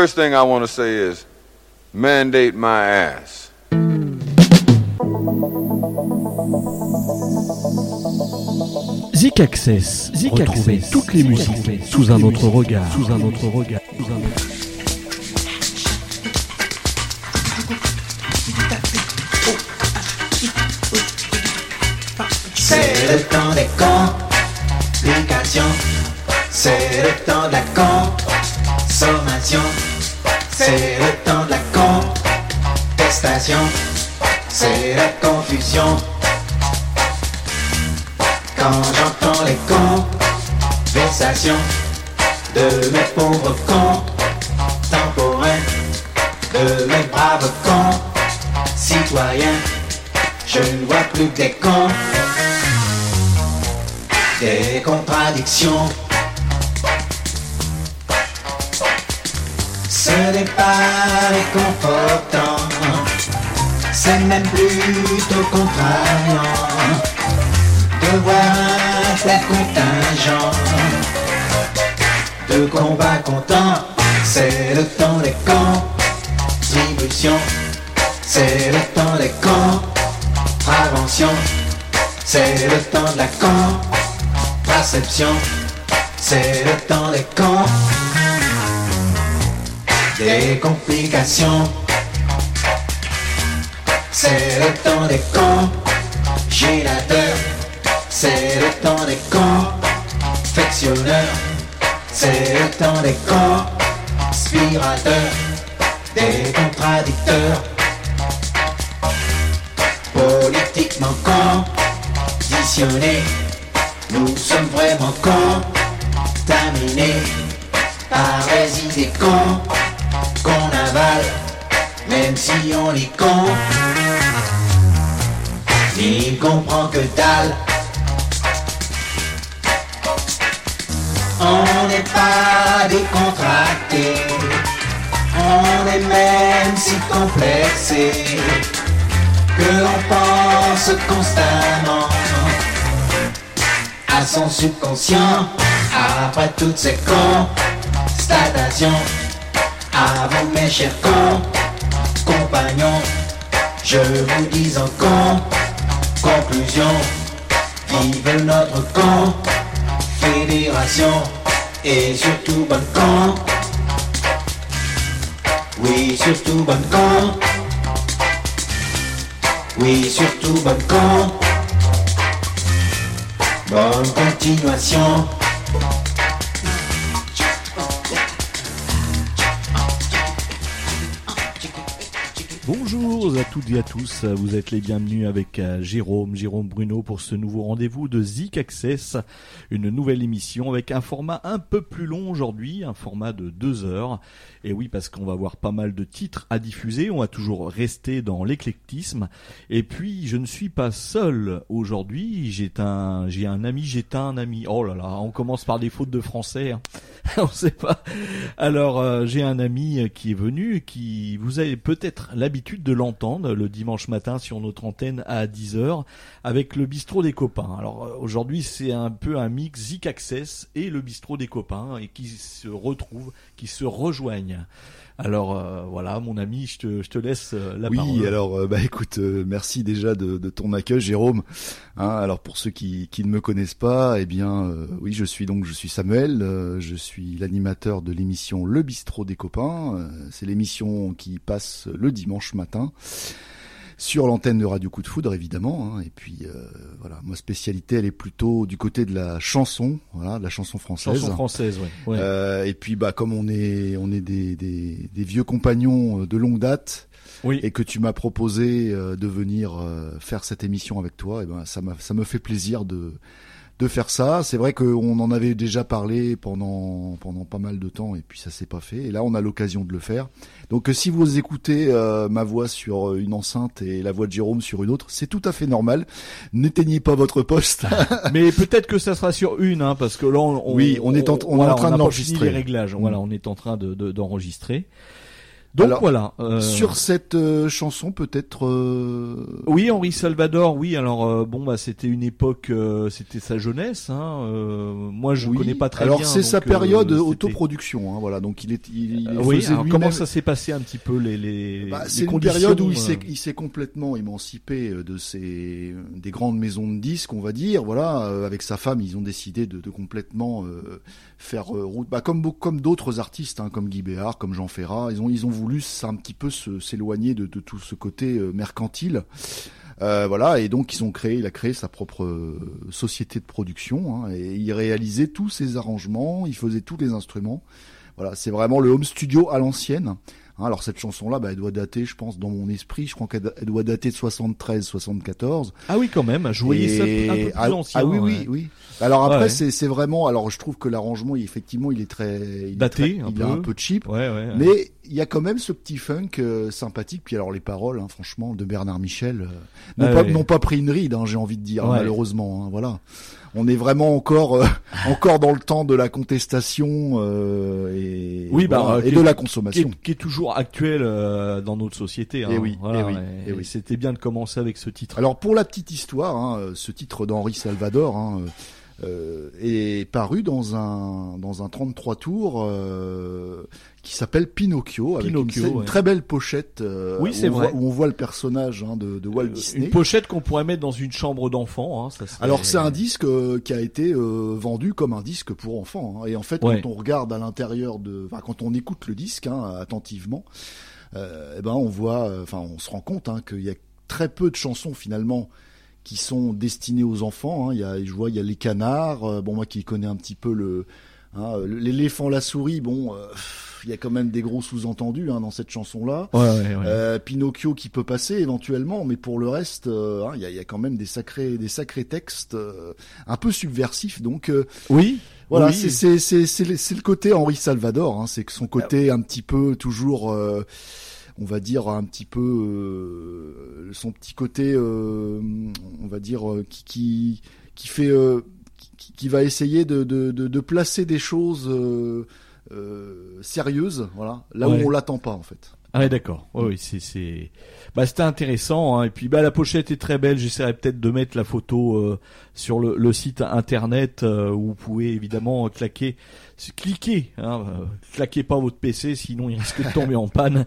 First thing I want to say is mandate my ass. Zik Access. Zik Retrouvez Access. toutes les musiques sous un autre regard. Sous un autre regard. Sous un autre... C'est le temps des complications. C'est le temps de la consommation. C'est le temps de la contestation. C'est la confusion. Quand j'entends les conversations de mes pauvres contemporains, de mes braves citoyens, je ne vois plus que des cons, des contradictions. Ce n'est pas réconfortant, c'est même plutôt contrariant de voir un tel contingent de combats contents. C'est le temps des contributions, c'est le temps des contraventions, c'est le temps de la contraception, c'est le temps des cons, des complications, c'est le temps des congélateurs. C'est le temps des confectionneurs, c'est le temps des conspirateurs, des contradicteurs, politiquement conditionnés. Nous sommes vraiment contaminés par les idées même si on les con. Il comprend que dalle On n'est pas décontracté, on est même si complexé que l'on pense constamment à son subconscient. Après toutes ces constatations, vous mes chers compagnons, je vous dis en conclusion, vive notre camp fédération et surtout bonne camp. Oui, surtout bonne camp. Oui, surtout bonne camp. Bonne continuation. Bonjour à toutes et à tous, vous êtes les bienvenus avec euh, Jérôme, Jérôme Bruno pour ce nouveau rendez-vous de Zik Access, une nouvelle émission avec un format un peu plus long aujourd'hui, un format de deux heures. Et oui, parce qu'on va avoir pas mal de titres à diffuser, on va toujours rester dans l'éclectisme. Et puis, je ne suis pas seul aujourd'hui, j'ai un, j'ai un ami, j'ai un ami. Oh là là, on commence par des fautes de français, hein. on sait pas. Alors, euh, j'ai un ami qui est venu, qui vous avez peut-être l'habitude de l'entendre le dimanche matin sur notre antenne à 10h avec le bistrot des copains. Alors euh, aujourd'hui c'est un peu un mix Zik Access et le bistrot des copains et qui se retrouvent, qui se rejoignent. Alors euh, voilà, mon ami, je te, je te laisse euh, la parole. Oui, alors bah écoute, merci déjà de, de, ton accueil, Jérôme. Hein, alors pour ceux qui, qui ne me connaissent pas, eh bien oui, je suis donc je suis Samuel, je suis l'animateur de l'émission Le Bistrot des copains. C'est l'émission qui passe le dimanche matin sur l'antenne de Radio Coup de Foudre évidemment. Hein, et puis euh, voilà, moi spécialité, elle est plutôt du côté de la chanson, voilà, de la chanson française. Chanson française, oui. Euh, et puis bah comme on est on est des, des, des vieux compagnons de longue date. Oui. Et que tu m'as proposé euh, de venir euh, faire cette émission avec toi, et ben ça, ça me fait plaisir de, de faire ça. C'est vrai qu'on en avait déjà parlé pendant pendant pas mal de temps et puis ça s'est pas fait. Et là, on a l'occasion de le faire. Donc, euh, si vous écoutez euh, ma voix sur euh, une enceinte et la voix de Jérôme sur une autre, c'est tout à fait normal. N'éteignez pas votre poste. Mais peut-être que ça sera sur une, hein, parce que là, on, oui, on est en, on, est en train de l'enregistrer. les réglages. Voilà, on est en train de d'enregistrer. Donc voilà. Euh... Sur cette euh, chanson, peut-être. Euh... Oui, Henri Salvador. Oui, alors euh, bon, bah c'était une époque, euh, c'était sa jeunesse. Hein, moi, je oui. connais pas très alors, bien. Alors c'est sa période autoproduction. Hein, voilà, donc il est. Il, il oui. Alors, comment ça s'est passé un petit peu les les. Bah, c'est une période où il s'est il s'est complètement émancipé de ses des grandes maisons de disques, on va dire. Voilà, avec sa femme, ils ont décidé de, de complètement faire route. Bah, comme comme d'autres artistes, hein, comme Guy Béard, comme Jean Ferrat, ils ont ils ont voulu un petit peu s'éloigner de, tout ce côté euh, mercantile. Euh, voilà, et donc ils ont créé, il a créé sa propre euh, société de production, hein, et il réalisait tous ses arrangements, il faisait tous les instruments. Voilà, c'est vraiment le home studio à l'ancienne. Hein, alors cette chanson-là, bah, elle doit dater, je pense, dans mon esprit, je crois qu'elle doit dater de 73, 74. Ah oui, quand même. Je voyais ça un peu plus ah, ancien. Ah oui, oui, oui. Alors après, c'est c'est vraiment. Alors je trouve que l'arrangement, effectivement, il est très il daté, est un, il peu. Est un peu cheap. Ouais, ouais, mais il y a quand même ce petit funk euh, sympathique. Puis alors les paroles, hein, franchement, de Bernard Michel, euh, n'ont pas n'ont pas pris une ride, hein, j'ai envie de dire, malheureusement. Hein, voilà on est vraiment encore euh, encore dans le temps de la contestation euh, et, oui, bah, et de la consommation, qui est, toujours actuel euh, dans notre société. Hein, et oui, voilà, et oui, et, oui. C'était bien de commencer avec ce titre. Alors pour la petite histoire, hein, ce titre d'Henri Salvador. Hein, euh, est paru dans un dans un 33 tours euh, qui s'appelle Pinocchio, avec une, très belle pochette euh, oui, c'est vrai. où on voit le personnage hein, de, de, Walt Disney. Une pochette qu'on pourrait mettre dans une chambre d'enfant. Hein, serait... Alors c'est un disque qui a été vendu comme un disque pour enfants. Hein, et en fait, quand on regarde à l'intérieur de, enfin, quand on écoute le disque attentivement, eh ben on voit, enfin on se rend compte qu'il y a très peu de chansons finalement qui sont destinés aux enfants. Hein. Il y a, je vois, il y a les canards. Euh, bon, moi qui connais un petit peu le hein, l'éléphant, la souris. Bon, euh, il y a quand même des gros sous-entendus hein, dans cette chanson-là. Ouais, ouais, euh, Pinocchio qui peut passer éventuellement, mais pour le reste, euh, il y, a, y, a, quand même des sacrés, des sacrés textes un peu subversifs. Donc oui. Voilà, oui. c'est c'est c'est le côté Henri Salvador. C'est que son côté un petit peu toujours on va dire un petit peu euh, son petit côté, euh, on va dire euh, qui qui, qui fait qui, qui, va essayer de, de, de, de placer des choses sérieuses, voilà, là ouais. où on l'attend pas en fait. Ah ouais, d'accord. oui, c'est c'est bah c'était intéressant hein. et puis bah la pochette est très belle, j'essaierai peut-être de mettre la photo euh, sur le, le, site internet euh, où vous pouvez évidemment claquer cliquer hein, euh, claquez pas votre PC sinon il risque de tomber en panne.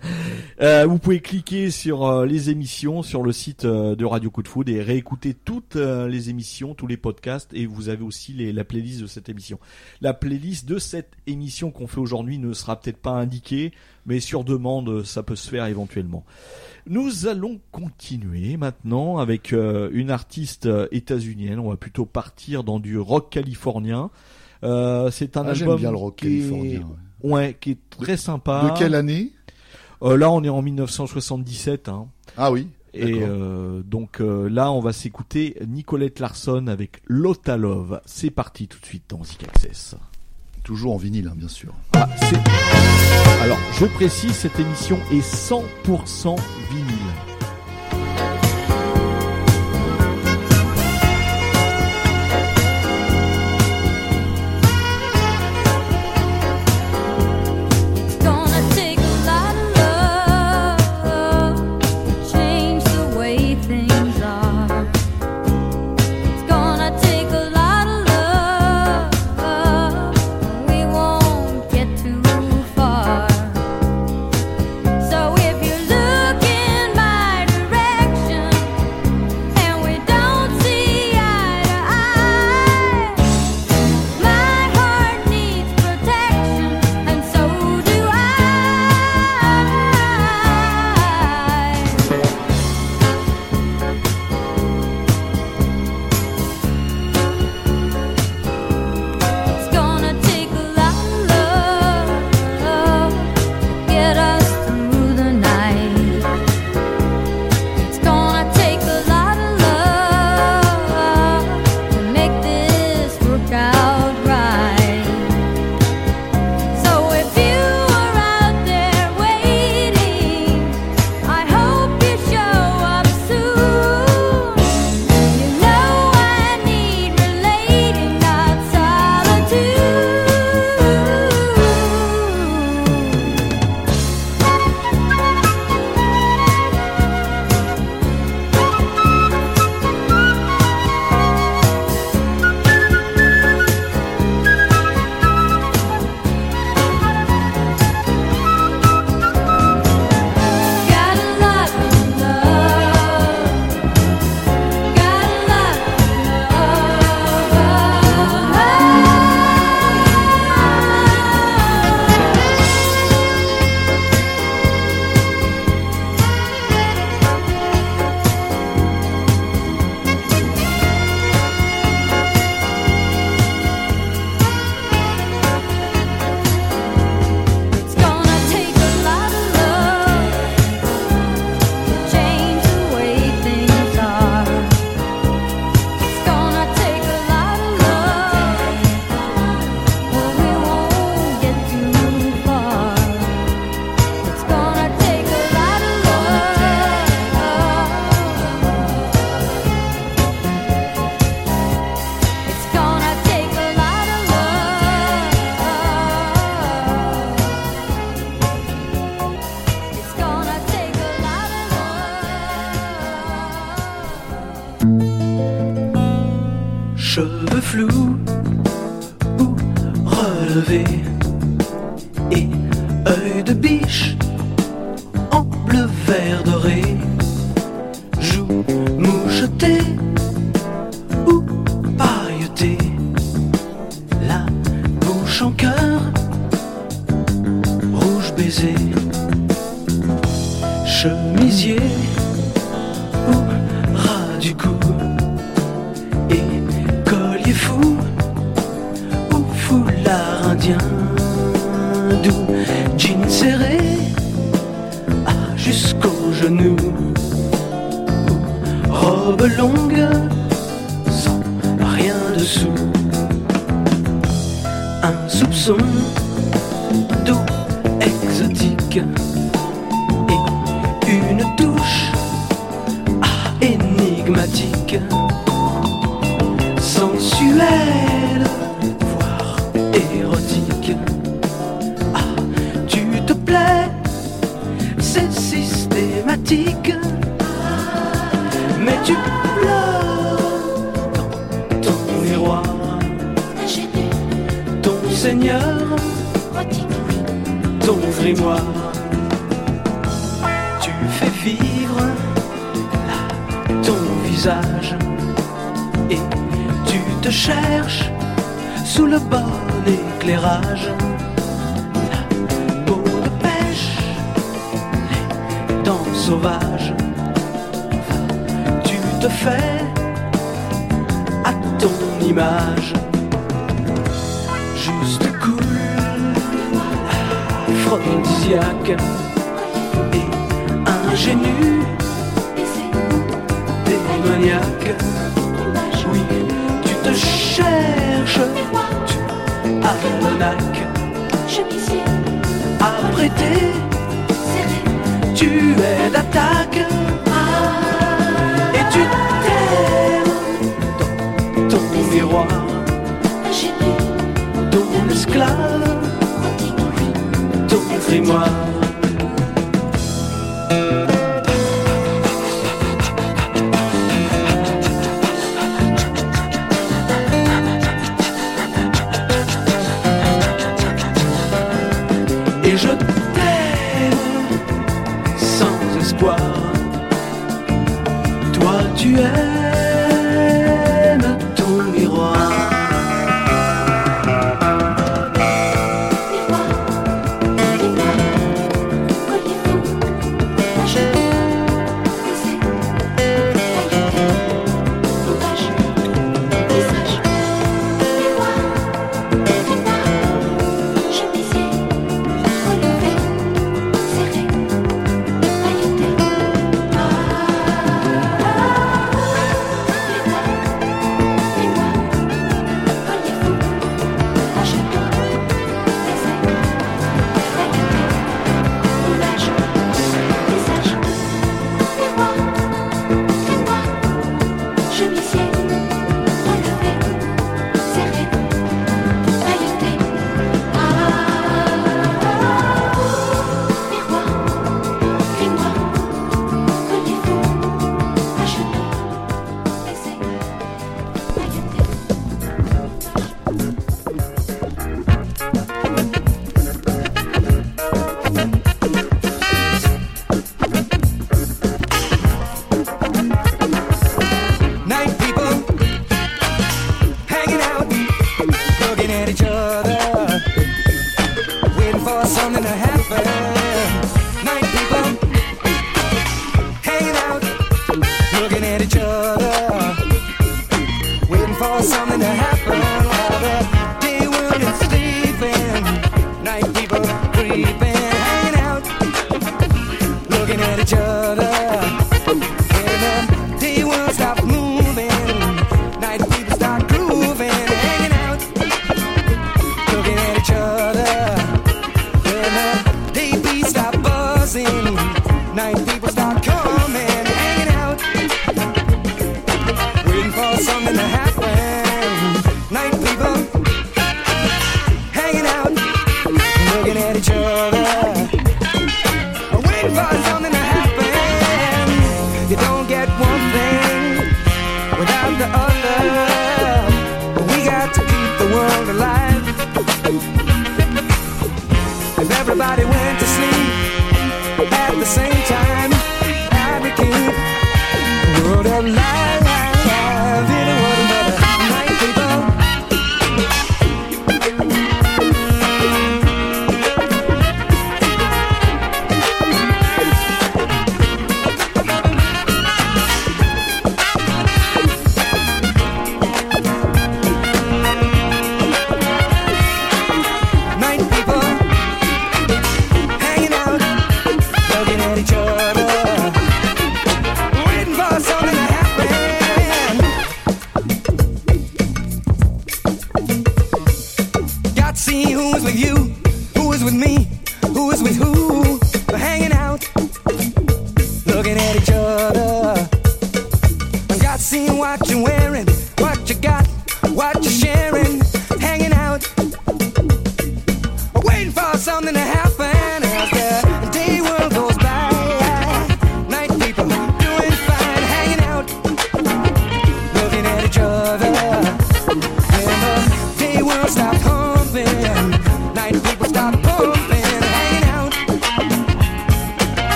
vous pouvez cliquer sur les émissions sur le site de Radio Coup de Food et réécouter toutes les émissions, tous les podcasts et vous avez aussi la playlist de cette émission. La playlist de cette émission qu'on fait aujourd'hui ne sera peut-être pas indiquée mais sur demande ça peut se faire éventuellement. Nous allons continuer maintenant avec euh, une artiste états-unienne. On va plutôt partir dans du rock californien. Euh, c'est un ah, album bien le rock qui. Est, ouais. qui est très sympa. De quelle année? Euh, Là, on est en 1977. Hein. Ah oui. Et euh, donc là, on va s'écouter Nicolette Larson avec Lotta Love. C'est parti tout de suite dans Zik Access. Toujours en vinyle, hein, bien sûr. Ah, Alors, je précise, cette émission est 100% vinyle. flou ou relevé. ton image. Juste cool, aphrodisiaque et ingénu, démoniaque. Oui, tu te cherches, tu almanac. Apprêté, tu es d'attaque et tu miroir, ton esclave, ton grimoire.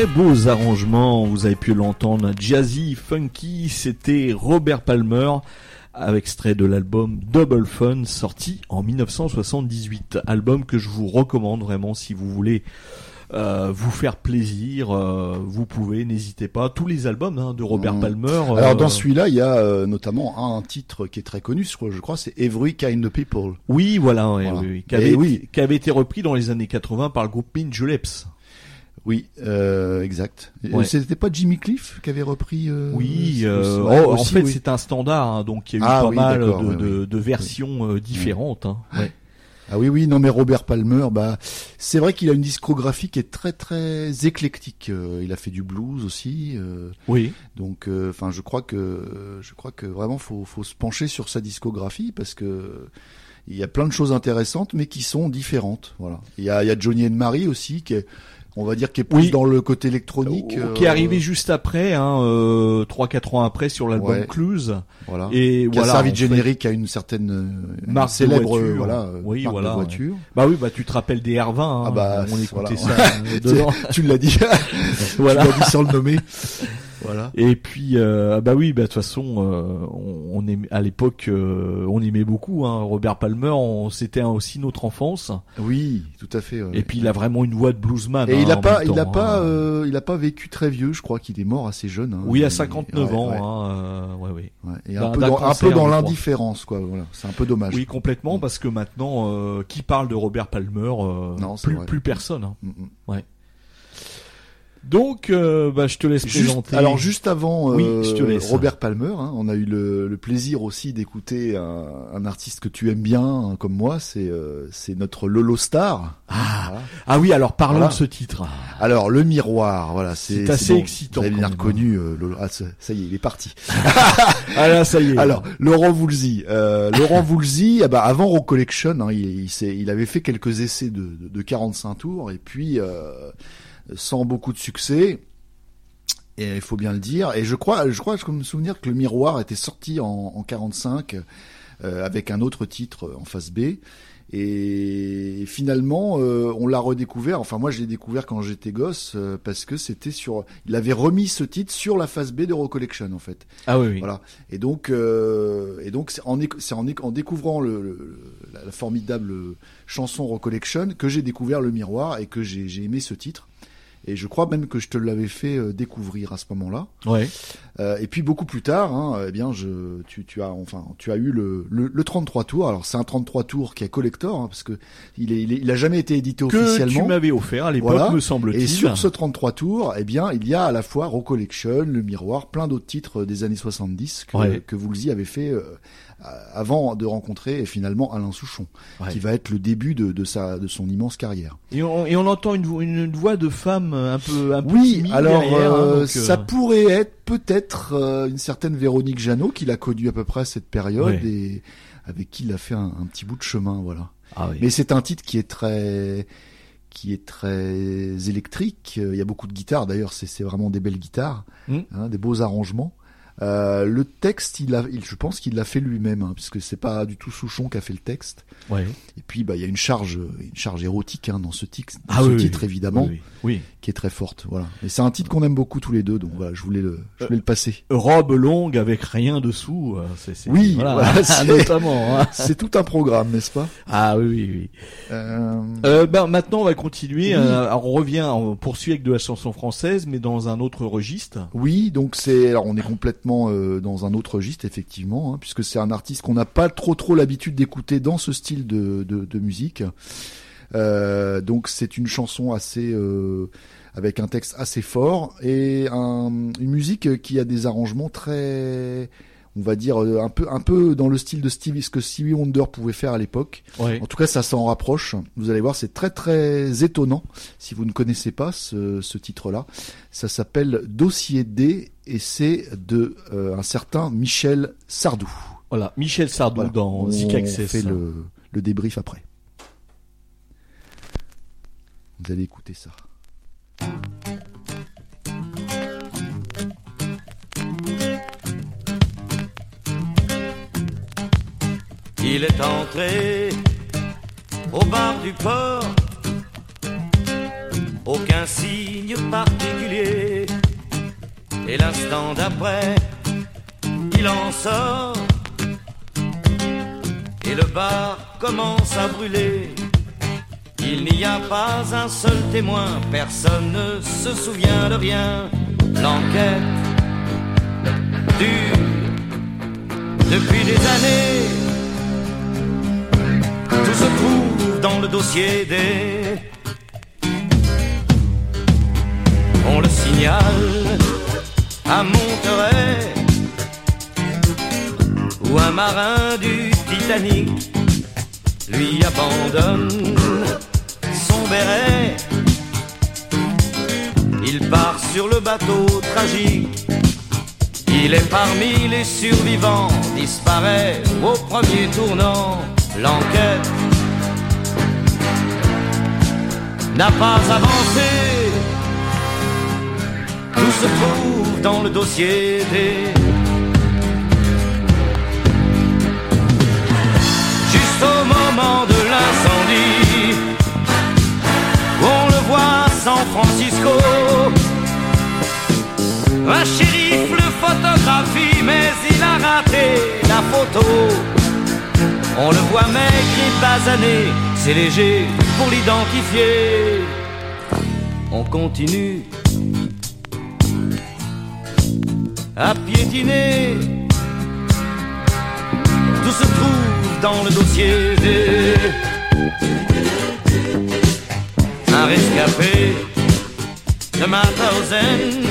Très beaux arrangements, vous avez pu l'entendre, jazzy, funky, c'était Robert Palmer, avec extrait de l'album Double Fun, sorti en 1978. Album que je vous recommande vraiment si vous voulez euh, vous faire plaisir, euh, vous pouvez, n'hésitez pas. Tous les albums hein, de Robert Mhm. Palmer. Alors euh, dans celui-là, il y a notamment un titre qui est très connu, je crois, je crois, c'est Every Kind of People. Oui, voilà, oui, oui, qui, avait, oui. qui avait été repris dans les années 80 par le groupe Minjuleps. Oui, euh, exact. Et Ouais. C'était pas Jimmy Cliff qui avait repris euh, Oui, euh, ouais, oh, en aussi, fait oui. c'est un standard, hein, donc il y a eu Ah pas oui, mal de, de, de versions euh, différentes. hein. Ouais. Ah oui, oui, non mais Robert Palmer, bah c'est vrai qu'il a une discographie qui est très très éclectique. Euh, il a fait du blues aussi, euh, Oui, donc euh, enfin je crois que je crois que vraiment faut faut se pencher sur sa discographie parce que il y a plein de choses intéressantes mais qui sont différentes. Voilà. Il y a il y a Johnny and Mary aussi qui est on va dire qui est plus Oui. dans le côté électronique. qui est euh, arrivé juste après, hein, euh, 3-4 ans après sur l'album Ouais. Clues. Voilà. Et qui voilà, a servi de fait- générique à une certaine euh, une célèbre voiture. euh, voilà euh, Oui, marque voilà, de voiture. Bah oui, bah tu te rappelles des R20, hein, Ah bah, on écoutait voilà. ça euh, tu l'as dit. Voilà. Tu l'as dit sans le nommer. Voilà. Et puis, euh, bah oui, bah de toute façon, euh, on, on aimait, à l'époque, euh, on aimait beaucoup hein, Robert Palmer. on- C'était aussi notre enfance. Oui, tout à fait. ouais. Et puis, il a vraiment une voix de bluesman. Et hein, il a en pas, il a pas, hein. euh, il a pas vécu très vieux. Je crois qu'il est mort assez jeune. hein. Oui, à Il- 59 ouais, ans. ouais, Hein, euh, ouais, ouais. ouais. Et un peu dans, un peu l'indifférence, quoi. Voilà. C'est un peu dommage. Oui, complètement, parce que maintenant, euh, qui parle de Robert Palmer euh, Non, plus, vrai. plus personne. hein. Mm, mm. Donc, euh, bah, je te laisse Juste, présenter. alors juste avant Oui, euh, je te laisse. Robert Palmer, hein, on a eu le, le plaisir aussi d'écouter un, un artiste que tu aimes bien, hein, comme moi, c'est euh, c'est notre Lolo Star. Ah. Voilà. Ah oui, alors parlons Voilà. de ce titre. Alors le miroir, voilà, c'est assez bon, excitant, Vous avez bien hein. reconnu euh, Lolo. Ah, ça y est, il est parti. Ah là, ça y est. Alors, Laurent Voulzy. Euh, Laurent Voulzy, ah bah, avant Rock Collection, hein, il, il, il avait fait quelques essais de, de, de 45 tours, et puis, euh, sans beaucoup de succès, et il faut bien le dire, et je crois, je crois, je me souvenir que le miroir était sorti en, en 45, euh, avec un autre titre en face B, et finalement, euh, on l'a redécouvert. Enfin, moi, je l'ai découvert quand j'étais gosse euh, parce que c'était sur. Il avait remis ce titre sur la face B de Rock Collection, en fait. Ah oui, oui. Voilà. Et donc, euh, et donc, c'est en, découvrant le, le- la, formidable chanson Recollection que j'ai découvert le miroir et que j'ai j'ai aimé ce titre. Et je crois même que je te l'avais fait euh, découvrir à ce moment-là. Ouais. Euh, et puis beaucoup plus tard, hein, eh bien, je, tu, tu as enfin, tu as eu le, le, le 33 tours. Alors c'est un 33 tours qui est collector hein, parce que il, est, il, est, il a jamais été édité que officiellement. tu m'avais offert à l'époque, Voilà. me semble-t-il. Et sur ce 33 tours, eh bien, il y a à la fois Recollection, Le Miroir, plein d'autres titres des années 70 que, Ouais. que Woolsey avait fait euh, avant de rencontrer finalement Alain Souchon, Ouais. qui va être le début de, de sa de son immense carrière. Et on, et on entend une, vo- une, une voix de femme un peu, un peu Oui, alors derrière, hein, euh, donc, euh, ça pourrait être peut-être euh, une certaine Véronique Jeannot qu'il a connue à peu près à cette période Ouais. et avec qui il a fait un, un petit bout de chemin, voilà. Ah oui. Mais c'est un titre qui est très qui est très électrique. Il y a beaucoup de guitares d'ailleurs, c'est vraiment des belles guitares, Mm. hein, des beaux arrangements. Euh, le texte, il a, il, je pense qu'il l'a fait lui-même, hein, puisque c'est pas du tout Souchon qui a fait le texte. Ouais. Et puis, bah, il y a une charge, une charge érotique hein, dans ce, dans Ah ce oui, titre oui. évidemment, Oui, qui est très forte. Voilà. Et c'est un titre qu'on aime beaucoup tous les deux, donc voilà, je voulais le, je voulais le passer. Robe longue avec rien dessous. euh, Oui, voilà, voilà, c'est- notamment. hein. C'est tout un programme, n'est-ce pas? Ah oui, oui, oui. euh... Euh, ben, maintenant, on va continuer. Euh, alors, on revient, on poursuit avec de la chanson française, mais dans un autre registre. Oui, donc c'est alors on est complètement euh, dans un autre registre effectivement, hein, puisque c'est un artiste qu'on n'a pas trop trop l'habitude d'écouter dans ce style de, musique. Euh, donc c'est une chanson assez euh, avec un texte assez fort et un- une musique qui a des arrangements très on va dire euh, un peu un peu dans le style de Stevie ce que Stevie Wonder pouvait faire à l'époque. Ouais. En tout cas, ça s'en rapproche. Vous allez voir, c'est très très étonnant si vous ne connaissez pas ce, ce titre-là. Ça s'appelle Dossier D et c'est de euh, un certain Michel Sardou. Voilà. Michel Sardou Voilà. dans On Zik Access. fait le, le débrief après. Vous allez écouter ça. Il est entré au bar du port, aucun signe particulier. Et l'instant d'après, il en sort, et le bar commence à brûler. Il n'y a pas un seul témoin, personne ne se souvient de rien. L'enquête dure depuis des années. Dans le dossier des. On le signale à Monterey, où un marin du Titanic lui abandonne son béret. Il part sur le bateau tragique. Il est parmi les survivants, disparaît au premier tournant. L'enquête n'a pas avancé. Tout se trouve dans le dossier des. Juste au moment de l'incendie, on le voit à San Francisco. Un shérif le photographie, mais il a raté la photo. On le voit maigre et basané, c'est léger pour l'identifier. On continue à piétiner. Tout se trouve dans le dossier. Un rescapé de Mauthausen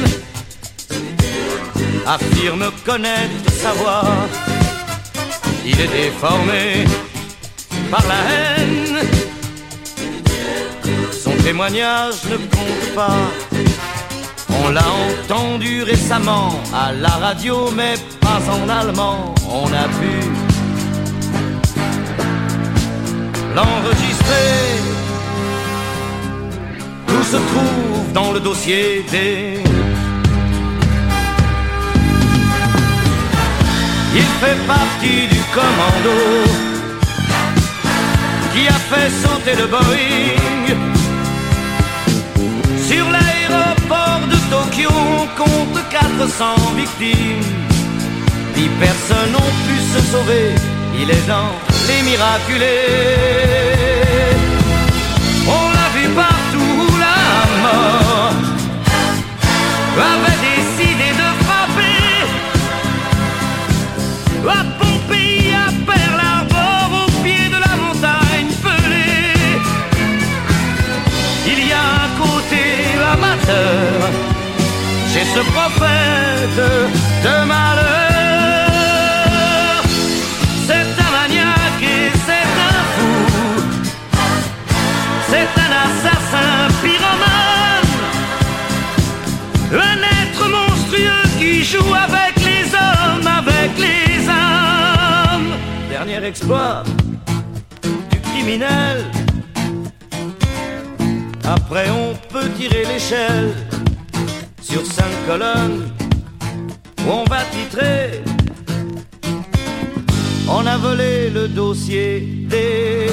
affirme connaître sa voix. Il est déformé par la haine. Témoignage ne compte pas. On l'a entendu récemment à la radio, mais pas en allemand. On a pu l'enregistrer. Tout se trouve dans le dossier des. Il fait partie du commando qui a fait sauter le Boeing port de Tokyo, compte 400 victimes. Dix personnes ont pu se sauver, il est dans les miraculés. On l'a vu partout, la mort. Avec ce prophète de malheur. C'est un maniaque et c'est un fou, c'est un assassin pyromane, un être monstrueux qui joue avec les hommes, avec les âmes. Dernier exploit du criminel. Après on peut tirer l'échelle sur cinq colonnes où on va titrer. On a volé le dossier des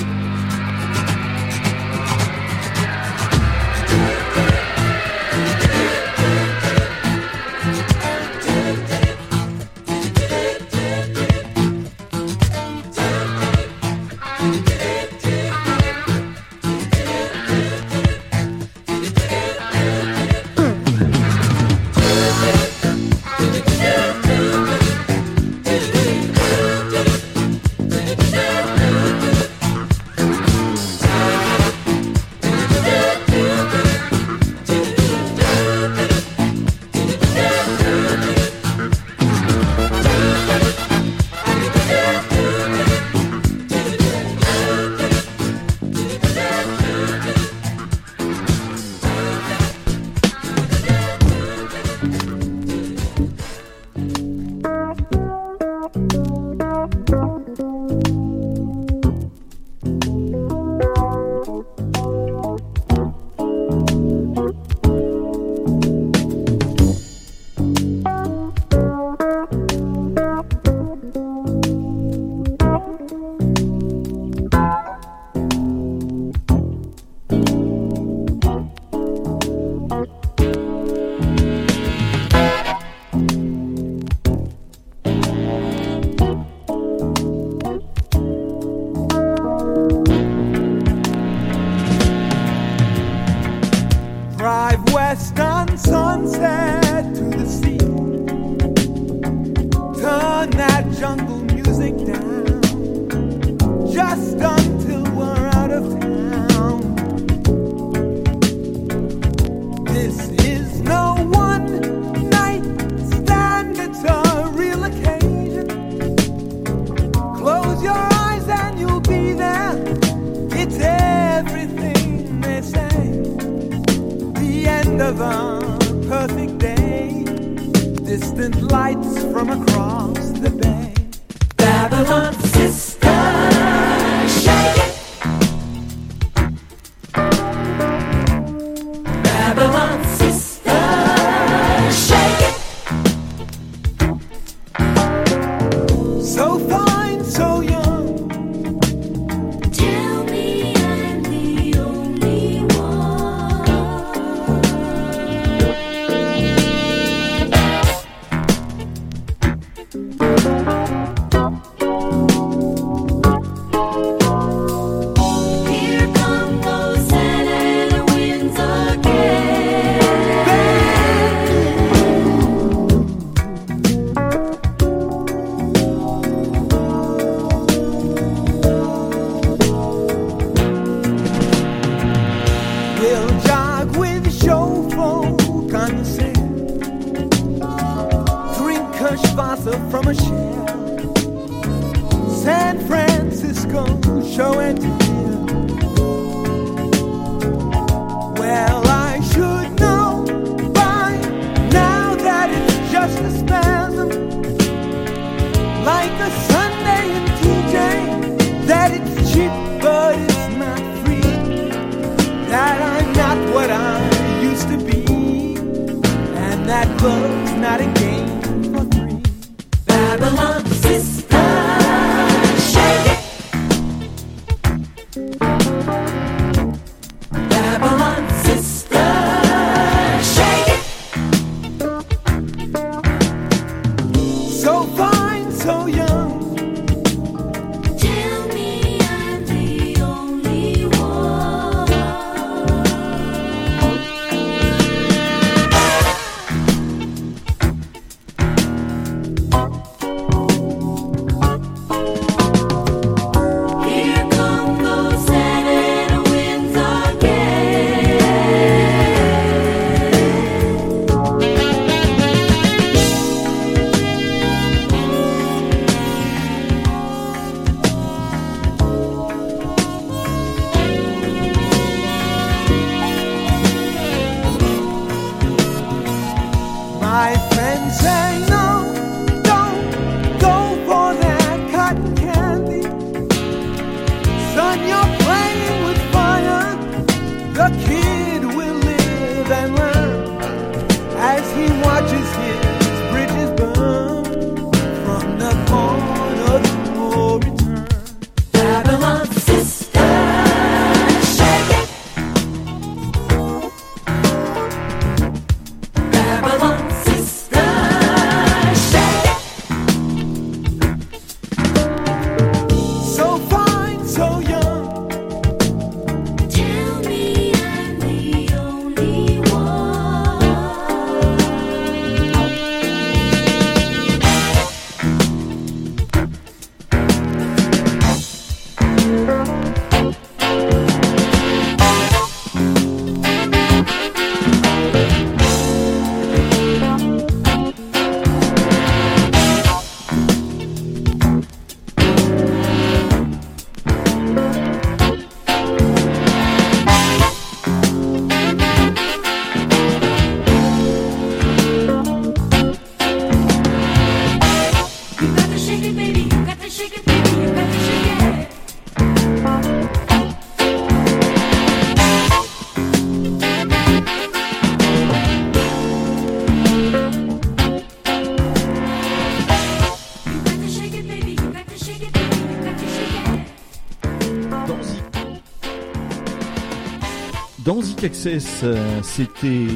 euh, c'était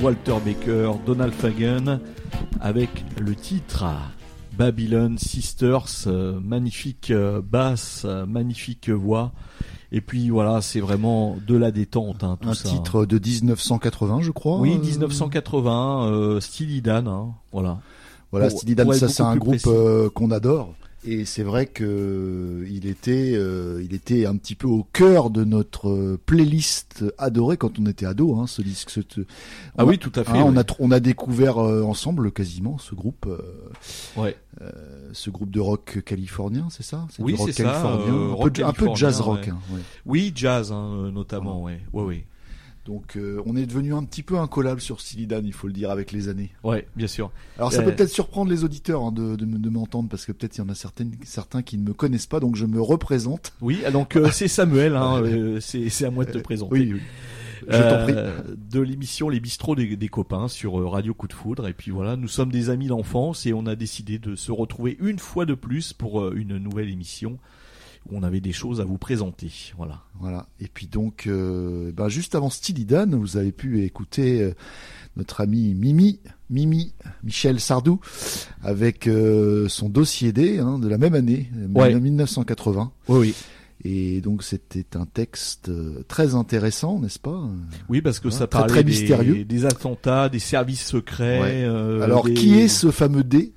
Walter Baker, Donald Fagen, avec le titre Babylon Sisters, euh, magnifique euh, basse, magnifique voix. Et puis voilà, c'est vraiment de la détente, hein, tout Un ça. titre de 1980, je crois. Oui, euh, 1980, euh, Steely Dan, hein, voilà. Voilà, Steely Dan, ça c'est un groupe euh, qu'on adore. Et c'est vrai que euh, il était, euh, il était un petit peu au cœur de notre euh, playlist adorée quand on était ado. Hein, ce disque. ce- Ah a- oui, tout à fait. hein, on a tr- on a découvert euh, ensemble quasiment ce groupe, euh, Ouais. ce groupe de rock californien, c'est ça? Oui, c'est ça, un, rock peu, de- un peu de jazz rock. ouais. hein, ouais. Oui, jazz hein, notamment. Ouais, ouais. Donc euh, on est devenu un petit peu incollable sur Steely Dan, il faut le dire, avec les années. Ouais, bien sûr. Alors ça Euh, peut peut-être surprendre les auditeurs hein, de, de, de m'entendre parce que peut-être il y en a certaines, certains qui ne me connaissent pas, donc je me représente. Oui, ah, donc euh, c'est Samuel, hein, euh, c'est à moi de te présenter. Oui, oui. Je t'en prie. Euh, de l'émission Les Bistrots des, des copains sur euh, Radio Coup de Foudre. Et puis voilà, nous sommes des amis d'enfance et on a décidé de se retrouver une fois de plus pour euh, une nouvelle émission où on avait des choses à vous présenter. Voilà. Voilà. Et puis donc, euh, ben juste avant Steely Dan, vous avez pu écouter euh, notre ami Mimi, Mimi, Michel Sardou, avec euh, son dossier D hein, de la même année, Ouais. 1980. Oui, oui. Et donc c'était un texte très intéressant, n'est-ce pas Oui, parce que Hein, ça très, parlait très des, mystérieux. des attentats, des services secrets. Ouais. Alors des- qui est ce fameux D?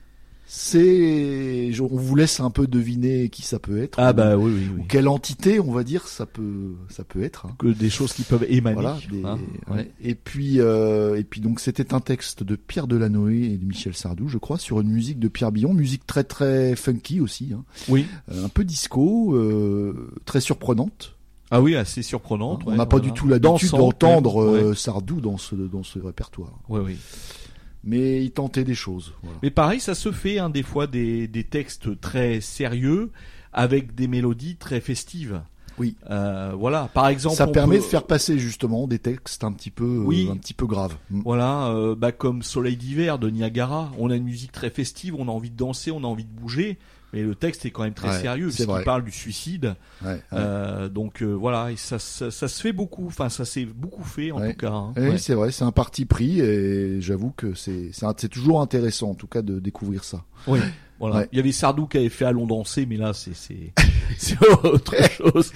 C'est, on vous laisse un peu deviner qui ça peut être. Ah ou- bah oui, oui, ou oui. quelle entité, on va dire, ça peut, ça peut être. hein. Que des choses qui peuvent émaner. Voilà. des- hein, ouais. ouais. Et puis, euh, et puis donc c'était un texte de Pierre Delanoë et de Michel Sardou, je crois, sur une musique de Pierre Billon, musique très très funky aussi, hein. Oui. Euh, un peu disco, euh, très surprenante. Ah oui, assez surprenante. on ouais, n'a pas voilà. du tout l'habitude d'entendre même, euh, ouais. Sardou dans ce dans ce répertoire. Ouais, oui. Mais il tentait des choses. Voilà. Mais pareil, ça se fait hein, des fois des, des textes très sérieux avec des mélodies très festives. Oui. Euh, voilà. Par exemple, Ça permet peut- de faire passer justement des textes un petit peu, euh, Oui. un petit peu graves. Mm. Voilà, euh, bah comme Soleil d'hiver de Niagara. On a une musique très festive, on a envie de danser, on a envie de bouger. Mais le texte est quand même très Ouais, sérieux puisqu'il parle du suicide. Ouais, ouais. Euh, donc euh, voilà, et ça, ça, ça se fait beaucoup. Enfin, ça s'est beaucoup fait en tout cas. hein. Oui, c'est vrai, c'est un parti pris et j'avoue que c'est toujours intéressant en tout cas de découvrir ça. Oui, voilà. Ouais. Il y avait Sardou qui avait fait Allons danser, mais là c'est c'est c'est autre chose.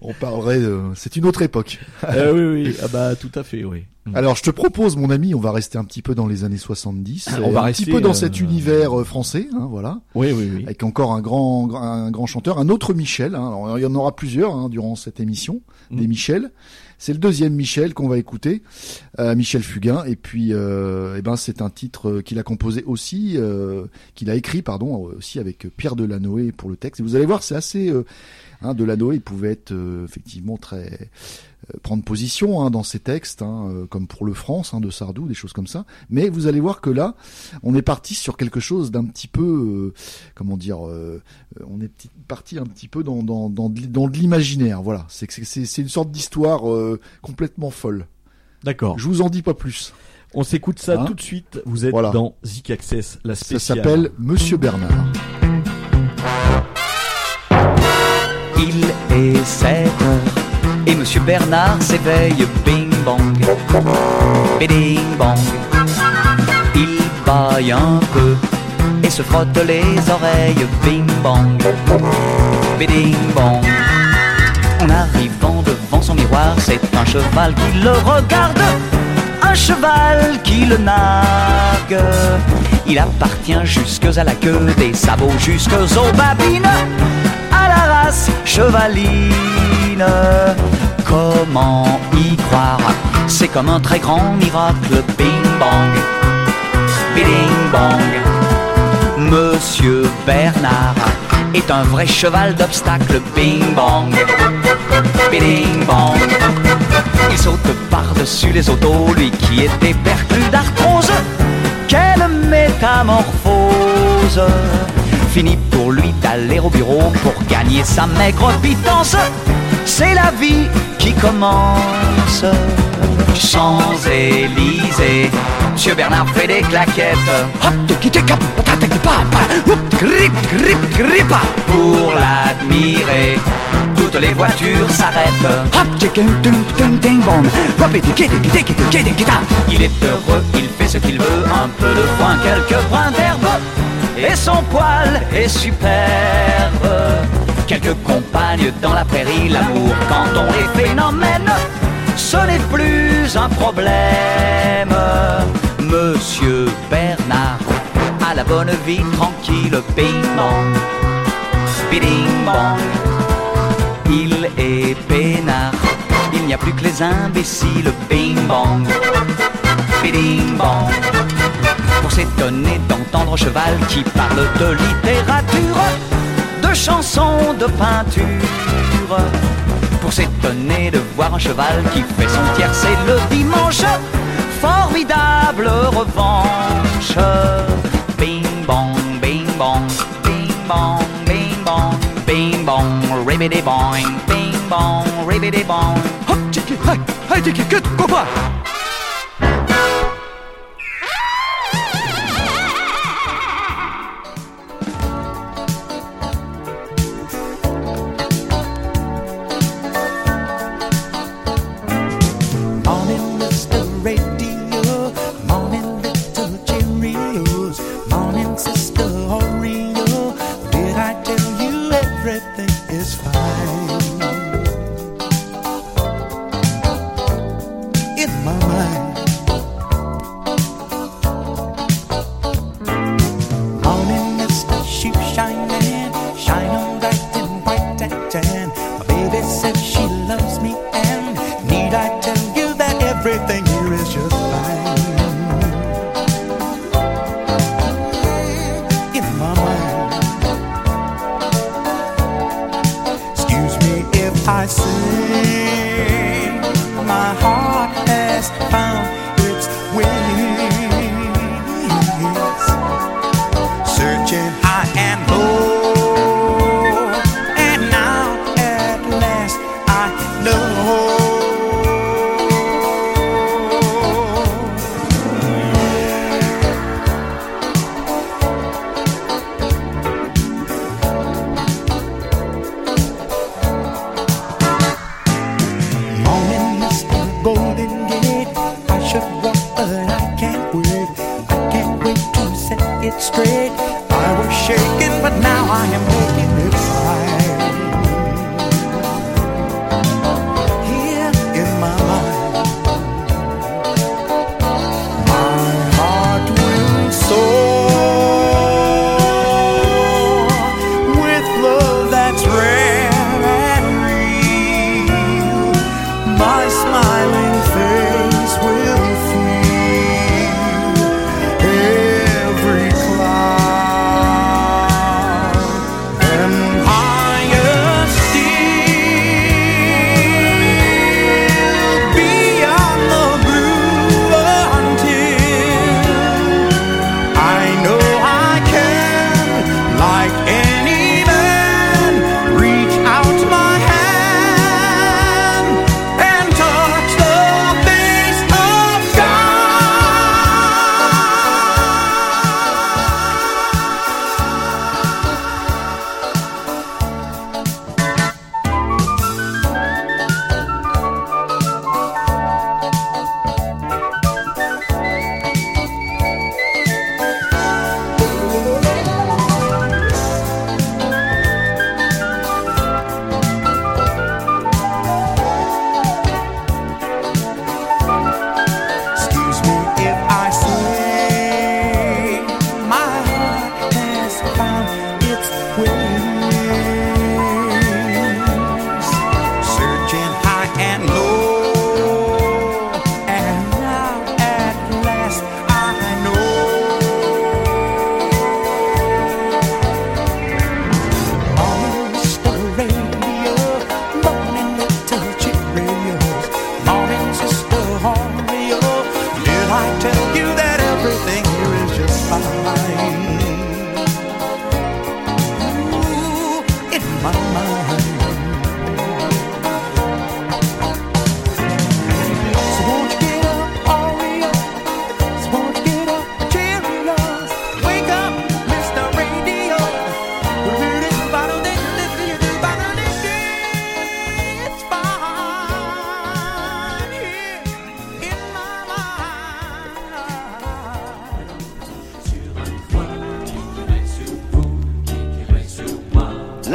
On parlerait, de... c'est une autre époque. Euh, oui, oui, ah bah tout à fait, oui. Mm. Alors je te propose, mon ami, on va rester un petit peu dans les années 70, On et va un rester, petit peu dans euh, cet univers euh, français, hein, voilà, Oui, oui, oui. avec encore un grand, grand- un grand chanteur, un autre Michel. Hein, alors, il y en aura plusieurs hein, durant cette émission, Mm. des Michel. C'est le deuxième Michel qu'on va écouter, euh, Michel Fugain. Et puis, euh, eh ben, c'est un titre euh, qu'il a composé aussi, euh, qu'il a écrit, pardon, aussi avec Pierre Delanoë pour le texte. Et vous allez voir, c'est assez Hein, Delano, il pouvait être euh, effectivement très euh, prendre position hein, dans ses textes, hein, euh, comme pour le France hein, de Sardou, des choses comme ça. Mais vous allez voir que là, on est parti sur quelque chose d'un petit peu, comment dire, on est parti un petit peu dans dans dans de, l- dans de l'imaginaire. Voilà, c'est une sorte d'histoire complètement folle. D'accord. Je vous en dis pas plus. On s'écoute ça tout de suite. Vous êtes Voilà. dans Zik Access, la Ça spéciale. s'appelle Monsieur Bernard. Il est 7 heures et Monsieur Bernard s'éveille, bing bang, bing bang. Il baille un peu et se frotte les oreilles, bing bang, bing bang. En arrivant devant son miroir, c'est un cheval qui le regarde, un cheval qui le nargue. Il appartient jusque à la queue, des sabots jusque aux babines chevaline. Comment y croire? C'est comme un très grand miracle. Bing bang, bing bang. Monsieur Bernard est un vrai cheval d'obstacle. Bing bang, bing bang. Il saute par-dessus les autos, lui qui était perclus d'arthrose. Quelle métamorphose Fini pour lui d'aller au bureau pour gagner sa maigre pitance. C'est la vie qui commence. Champs-Élysées, Monsieur Bernard fait des claquettes. Pour l'admirer, toutes les voitures s'arrêtent. Il est heureux, il fait ce qu'il veut, un peu de foin, quelques brins d'herbe. Et son poil est superbe. Quelques compagnes dans la prairie, l'amour quand on les phénomène, ce n'est plus un problème. Monsieur Bernard a la bonne vie tranquille, bing bang, bing bang. Il est peinard, il n'y a plus que les imbéciles, bing bang, bing bang pour s'étonner d'entendre cheval qui parle de littérature, de chansons, de peinture. Pour s'étonner de voir un cheval qui fait son tiercé le dimanche, formidable revanche. Bing bong, bing bong, bing bong, bing bong, bing bong, ribbidi boing, bing bong, ribbidi boing. Hop, tiki, hi, hi, tiki, good, go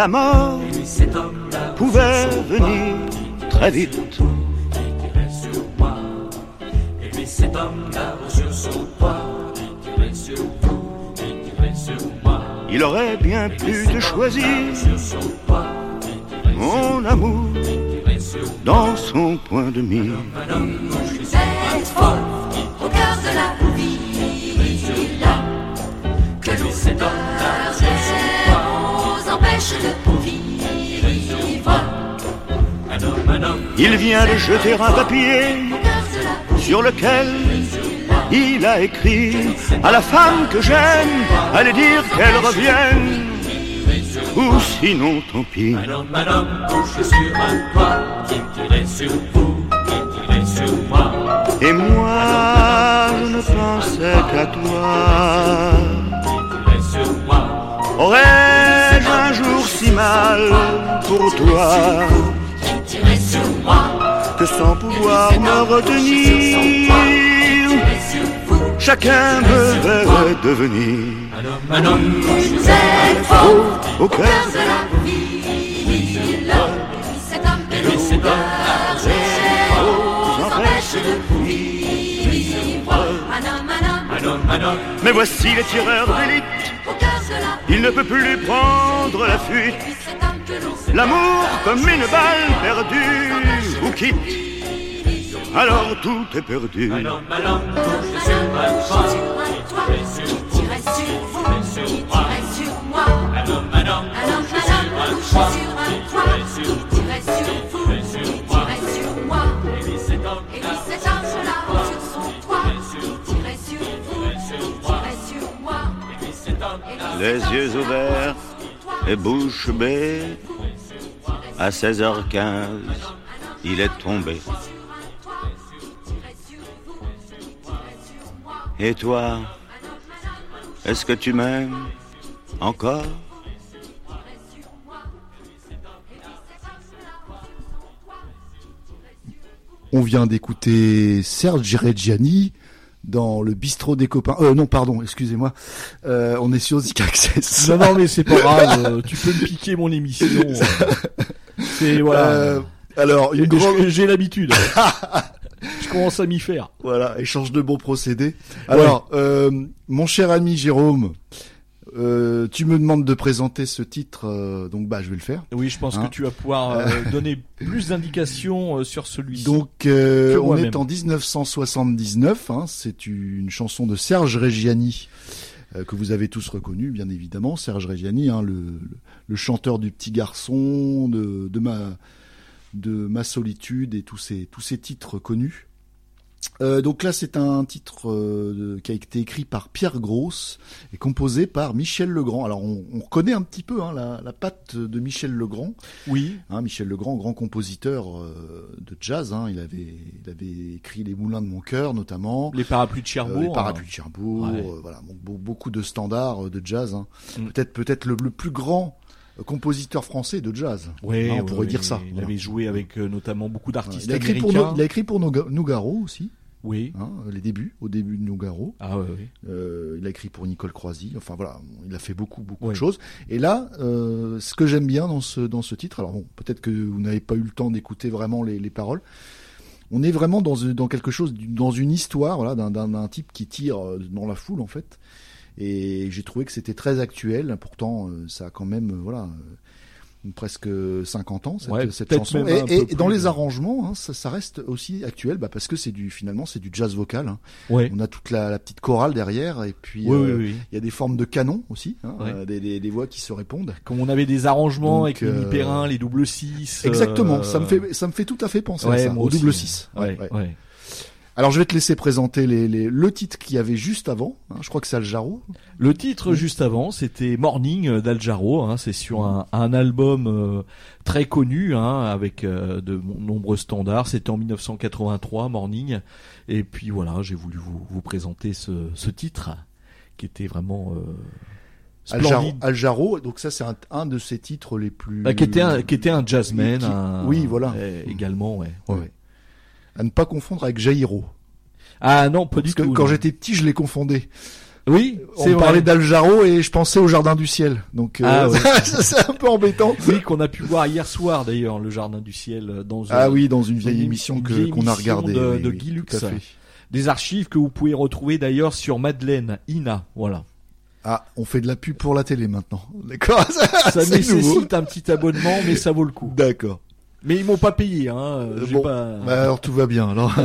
la mort pouvait venir très vite. Il aurait bien pu te choisir, mon amour, dans son point de mire. Jeter un papier sur lequel il a écrit à la femme que j'aime, allez dire qu'elle revienne, ou sinon tant pis. Un homme, un homme couché sur un toit, qui tirait sur vous, qui tirait sur moi. Et moi, je ne pensais qu'à toi. Aurais-je un jour si mal pour toi? Pouvoir me retenir, chacun me verrait devenir Un homme, un homme couché vous êtes faux. Au cœur de la ville. Cet homme que lui, cet nous empêche de vivre. Un homme, un homme. Un homme, un homme. Mais voici les tireurs d'élite, il ne peut plus prendre la fuite. L'amour comme une balle perdue. Ou quitte, alors tout est perdu. Un homme, un homme couché sur un toit, qui tirait sur vous, qui tirait sur moi. sur moi. Un homme, un homme Un homme, couché un sur sur sur vous, sur qui tirait sur moi. sur. Et lui, cet homme Et là, sur son toit, qui tirait sur vous, qui tirait sur moi. Les yeux ouverts sur et bouche bée, à 16h15, il est tombé. Et toi, est-ce que tu m'aimes encore? On vient d'écouter Serge Reggiani dans le bistrot des copains. Euh, non, pardon, excusez-moi. Euh, on est sur Zik Access. Non, non, mais c'est pas grave. euh, tu peux me piquer mon émission. C'est voilà. Euh, alors, J'ai l'habitude. je commence à m'y faire. Voilà, échange de bons procédés. Alors, euh, mon cher ami Jérôme, euh, tu me demandes de présenter ce titre, euh, donc bah je vais le faire. Oui, je pense Hein que tu vas pouvoir donner plus d'indications sur celui-ci. Donc, on est en 1979. Hein, c'est une chanson de Serge Reggiani que vous avez tous reconnu, bien évidemment. Serge Reggiani, hein, le chanteur du Petit Garçon, de, de ma de ma solitude et tous ces tous ces titres connus. Euh, donc là, c'est un titre euh, qui a été écrit par Pierre Gross et composé par Michel Legrand. Alors, on, on reconnaît un petit peu hein, la, la patte de Michel Legrand. Oui. Hein, Michel Legrand, grand compositeur euh, de jazz, hein, il avait, il avait écrit Les Moulins de mon cœur, notamment. Les parapluies de Cherbourg. les parapluies de Cherbourg, Ouais. voilà, beaucoup de standards de jazz. Mm. Peut-être, peut-être le, le plus grand compositeur français de jazz. Oui, Hein, on oui, pourrait oui, dire ça. Il Voilà. avait joué avec euh, notamment beaucoup d'artistes Il a écrit pour, américains. Il a écrit pour Nougaro aussi, Oui. hein, les débuts, au début de Nougaro. Ah ouais, oui. Euh, il a écrit pour Nicole Croisy. Enfin voilà, il a fait beaucoup, beaucoup Oui. de choses. Et là, euh, ce que j'aime bien dans ce dans ce titre, alors bon, peut-être que vous n'avez pas eu le temps d'écouter vraiment les, les paroles. On est vraiment dans dans quelque chose, dans une histoire, voilà, d'un type qui tire dans la foule en fait. Et j'ai trouvé que c'était très actuel. Pourtant, euh, ça a quand même, euh, voilà. euh, presque 50 ans cette, Ouais, cette peut-être chanson et, dans les arrangements hein, ça, ça reste aussi actuel bah, parce que c'est du finalement c'est du jazz vocal hein. Ouais. on a toute la, la petite chorale derrière et puis Oui, euh, oui, oui. il y a des formes de canon aussi, hein, Ouais. des, des, des voix qui se répondent. Comme on avait des arrangements Donc, avec les euh, mi-perrin, les double six. Exactement, euh, ça me fait ça me fait tout à fait penser à ça, au double 6. Alors je vais te laisser présenter les, les, le titre qu'il y avait juste avant. hein, je crois que c'est Aljaro. Le titre juste avant, c'était Morning euh, d'Aljaro. Hein, c'est sur un, un album euh, très connu, hein, avec euh, de nombreux standards. C'était en 1983, Morning. Et puis voilà, j'ai voulu vous, vous présenter ce, ce titre qui était vraiment euh, Aljaro, splendide. Aljaro, donc ça c'est un, un de ses titres les plus. Bah, qui était un qui était un jazzman Qui- un- oui, voilà. euh, également ouais, ouais, Ouais. À ne pas confondre avec Jairo. ah non pas du Parce que tout quand j'étais petit, je les confondais. Oui, c'est On parlait d'Al Jarreau et je pensais au Jardin du Ciel. Donc, euh, Ah, ouais. c'est un peu embêtant. Oui, qu'on a pu voir hier soir d'ailleurs, le Jardin du Ciel euh, dans Ah euh, oui, dans une vieille une- émission une qu'on a regardée. de, oui, de Guy Lux. Des archives que vous pouvez retrouver d'ailleurs sur Madeleine Ina, voilà. Ah, on fait de la pub pour la télé maintenant. D'accord? Ça nécessite nouveau. un petit abonnement, mais ça vaut le coup. D'accord. Mais ils m'ont pas payé, hein. euh, Bon, pas... bah alors tout va bien. Alors,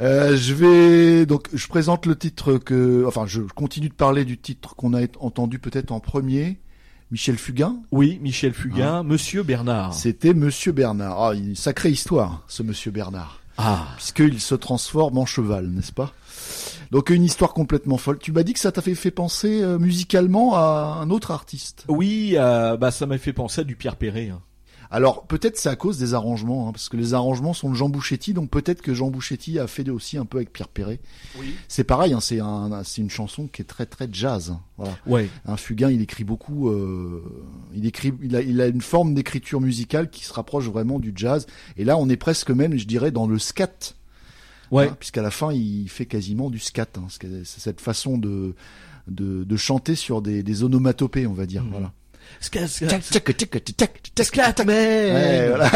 Euh, je vais donc je présente le titre que, enfin, je continue de parler du titre qu'on a entendu peut-être en premier. Michel Fugain. Oui, Michel Fugain, Monsieur Bernard. C'était Monsieur Bernard. Ah, une sacrée histoire, ce Monsieur Bernard. Ah. Puisqu'il se transforme en cheval, n'est-ce pas? Donc une histoire complètement folle. Tu m'as dit que ça t'a fait, fait penser euh, musicalement à un autre artiste. Oui, euh, bah ça m'a fait penser à du Pierre Perret. hein. Alors peut-être c'est à cause des arrangements, hein, parce que les arrangements sont de Jean Bouchetti, donc peut-être que Jean Bouchetti a fait aussi un peu avec Pierre Perret. Oui. C'est pareil, hein, c'est un, c'est une chanson qui est très très jazz. hein, Voilà. Ouais. Un Fugain, il écrit beaucoup. euh, il écrit, il a, il a une forme d'écriture musicale qui se rapproche vraiment du jazz. Et là, on est presque même, je dirais, dans le scat. Ouais. Hein, Puisqu'à la fin, il fait quasiment du scat. hein, cette façon de, de, de chanter sur des, des onomatopées, on va dire. Voilà. Scat, scat, Tchac, tchac, tchac, tchac, tchac, scat, man. Ouais, voilà.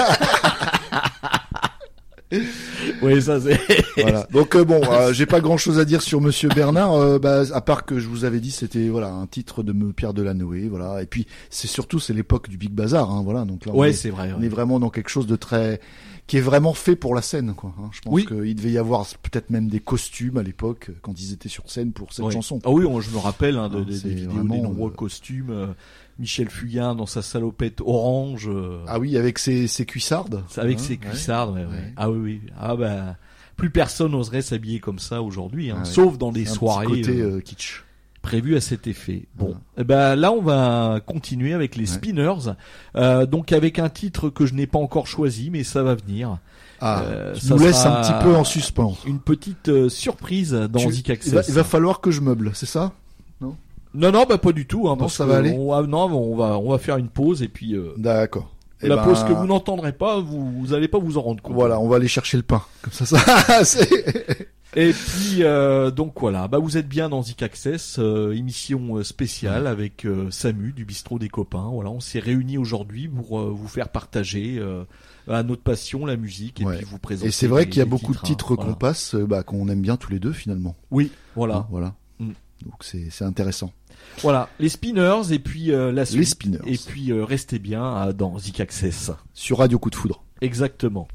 Oui, ça c'est. voilà. Donc euh, bon, euh, j'ai pas grand chose à dire sur Monsieur Bernard, euh, bah, à part que je vous avais dit c'était voilà un titre de Pierre Delanoë, voilà. Et puis c'est surtout c'est l'époque du Big Bazar, hein, voilà. Donc là, on Ouais, est- c'est vrai, On ouais. est vraiment dans quelque chose de très qui est vraiment fait pour la scène, quoi. hein. Je pense Oui. qu'il devait y avoir peut-être même des costumes à l'époque quand ils étaient sur scène pour cette chanson. Ah oui, on- je me rappelle hein, de, Ah, des- vidéos, vraiment, des nombreux euh, costumes. euh, Michel Fugain dans sa salopette orange. euh, Ah oui, avec ses, ses cuissardes. avec hein, ses cuissardes, ouais, ouais. Ouais. Ah oui, oui. Ah bah, plus personne n'oserait s'habiller comme ça aujourd'hui, hein, Ah sauf dans des soirées côté euh, euh, kitsch. Prévues à cet effet. Bon. Eh ben là, on va continuer avec les Ouais. Spinners, euh, donc avec un titre que je n'ai pas encore choisi, mais ça va venir. Ah, Euh, tu ça nous laisses sera un petit peu en suspens. Une petite euh, surprise dans Tu- Zik il, va, il va falloir que je meuble, c'est ça? Non, non, bah pas du tout. Hein, Non, parce ça va aller? on va, non, on va, on va faire une pause et puis euh, D'accord. Eh la ben, pause que vous n'entendrez pas, vous, vous allez pas vous en rendre compte. Voilà, on va aller chercher le pain. Comme ça, ça. Et puis euh, donc voilà, bah vous êtes bien dans Zik Access, euh, émission euh, spéciale avec euh, Samu du bistrot des copains. Voilà, on s'est réunis aujourd'hui pour euh, vous faire partager euh, à notre passion la musique et Ouais. puis vous présenter. Et c'est vrai qu'il y a beaucoup de hein, titres qu'on voilà. passe, bah, qu'on aime bien tous les deux finalement. Oui, voilà, Hein, voilà. Mm. Donc c'est c'est intéressant. voilà, les spinners et puis euh, la suite. Les spinners. Et puis euh, restez bien dans Zik Access. Sur Radio Coup de Foudre. Exactement.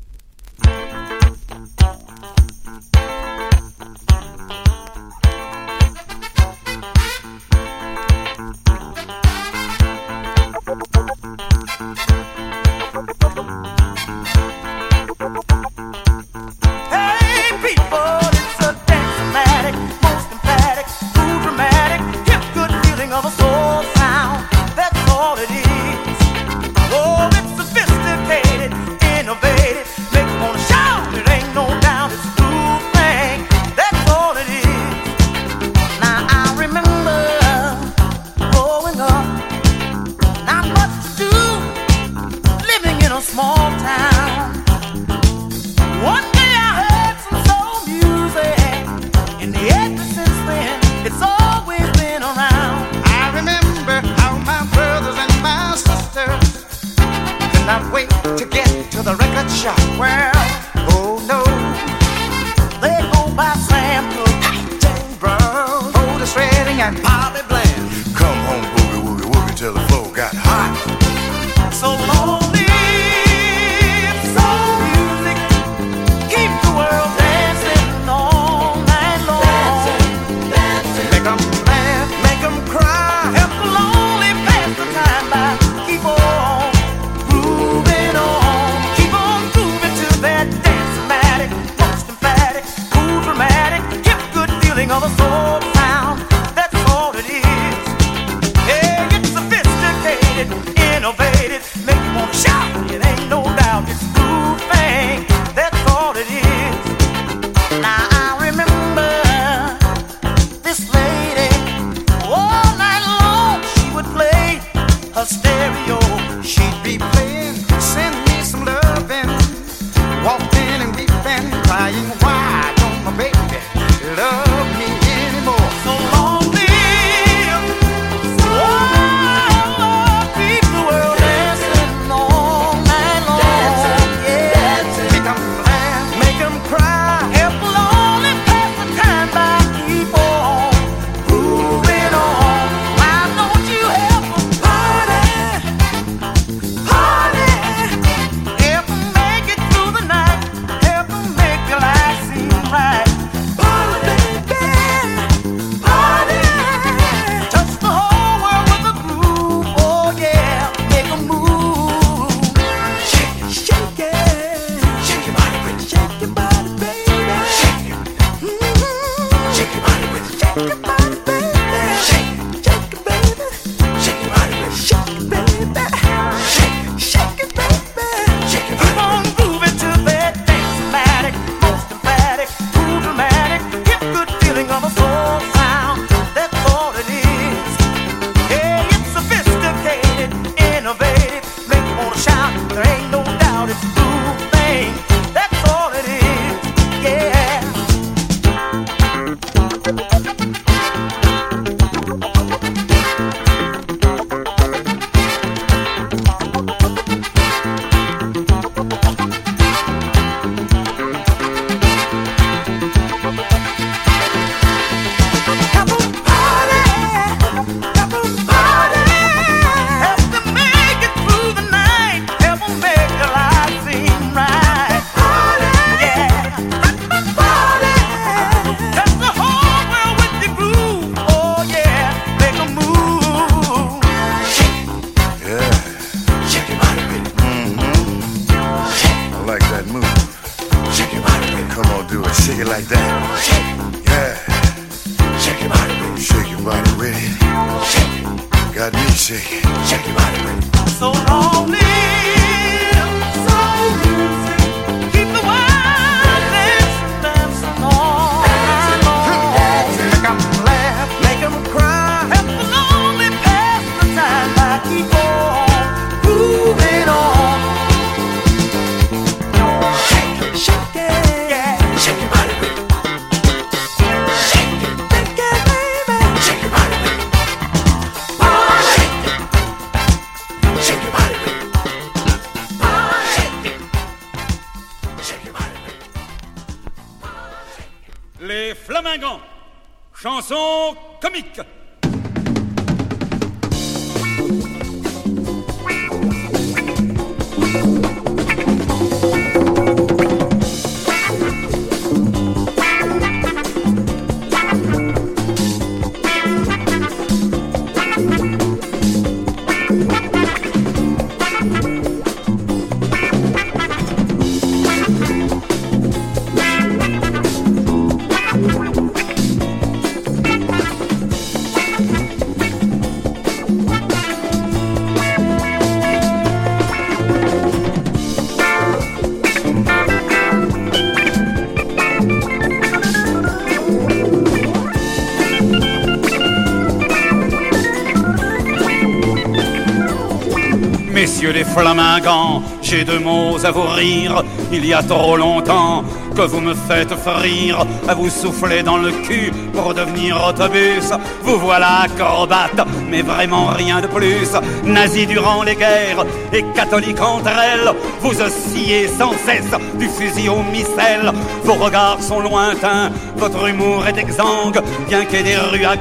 Messieurs les flamingants, j'ai deux mots à vous rire. Il y a trop longtemps que vous me faites frire, à vous souffler dans le cul pour devenir autobus. Vous voilà acrobate, mais vraiment rien de plus. Nazis durant les guerres et catholiques entre elles, vous oscillez sans cesse du fusil au missel. Vos regards sont lointains, votre humour est exsangue, bien qu'il y ait des rues à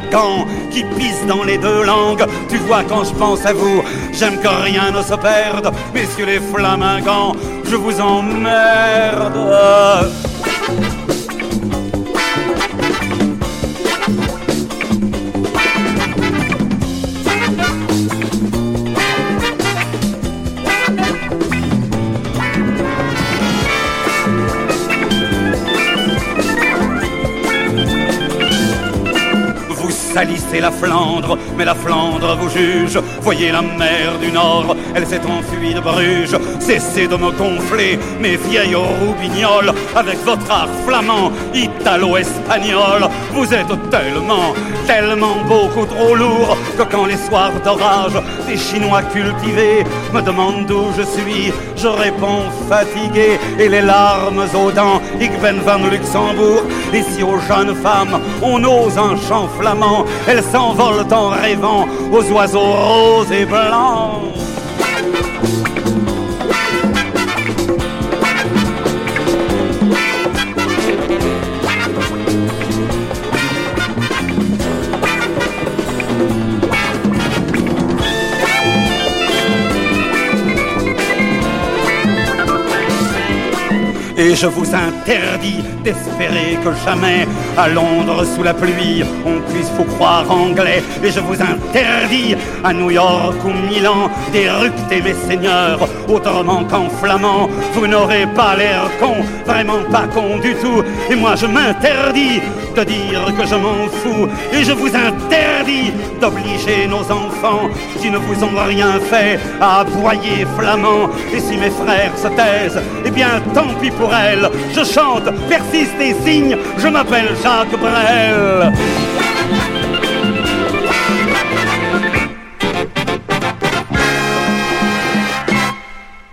qui pissent dans les deux langues. Tu vois, quand je pense à vous, j'aime que rien ne se perde. Messieurs les flamingants, je vous emmerde. La Flandre, mais la Flandre vous juge. Voyez la mer du Nord, elle s'est enfuie de Bruges. Cessez de me gonfler, mes vieilles roubignoles, avec votre art flamand, italo-espagnol. Vous êtes tellement, tellement beaucoup trop lourd que quand les soirs d'orage, des Chinois cultivés me demandent d'où je suis, je réponds fatigué et les larmes aux dents. Ik ben van Luxembourg. Et si aux jeunes femmes on ose un chant flamand, elles s'envolent en rêvant aux oiseaux roses et blancs. Et je vous interdis d'espérer que jamais à Londres sous la pluie on puisse vous croire anglais. Et je vous interdis à New York ou Milan d'éructer mes seigneurs autrement qu'en flamand. Vous n'aurez pas l'air con, vraiment pas con du tout. Et moi je m'interdis de dire que je m'en fous. Et je vous interdis d'obliger nos enfants qui ne vous ont rien fait à aboyer flamand. Et si mes frères se taisent, eh bien tant pis pour elles. Je chante, persiste et signe, je m'appelle Jacques Brel.